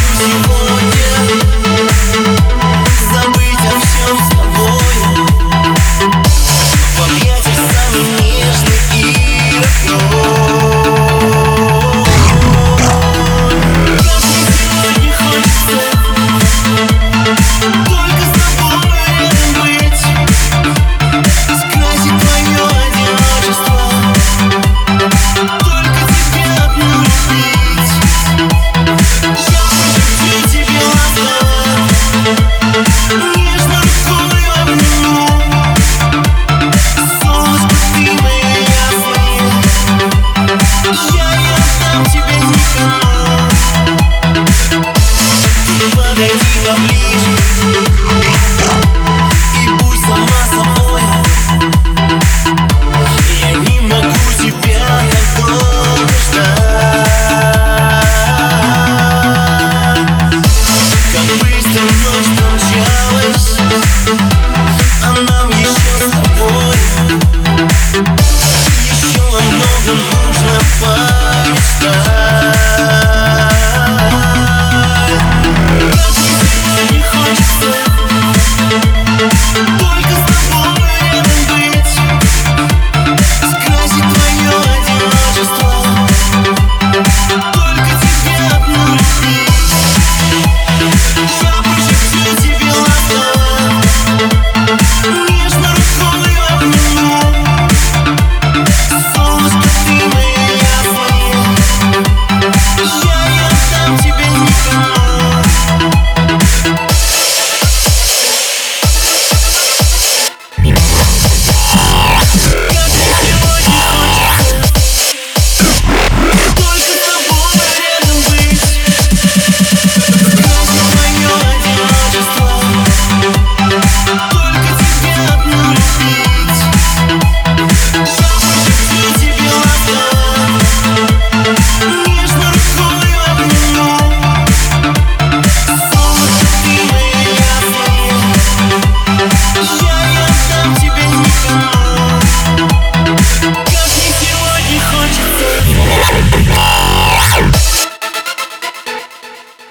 you want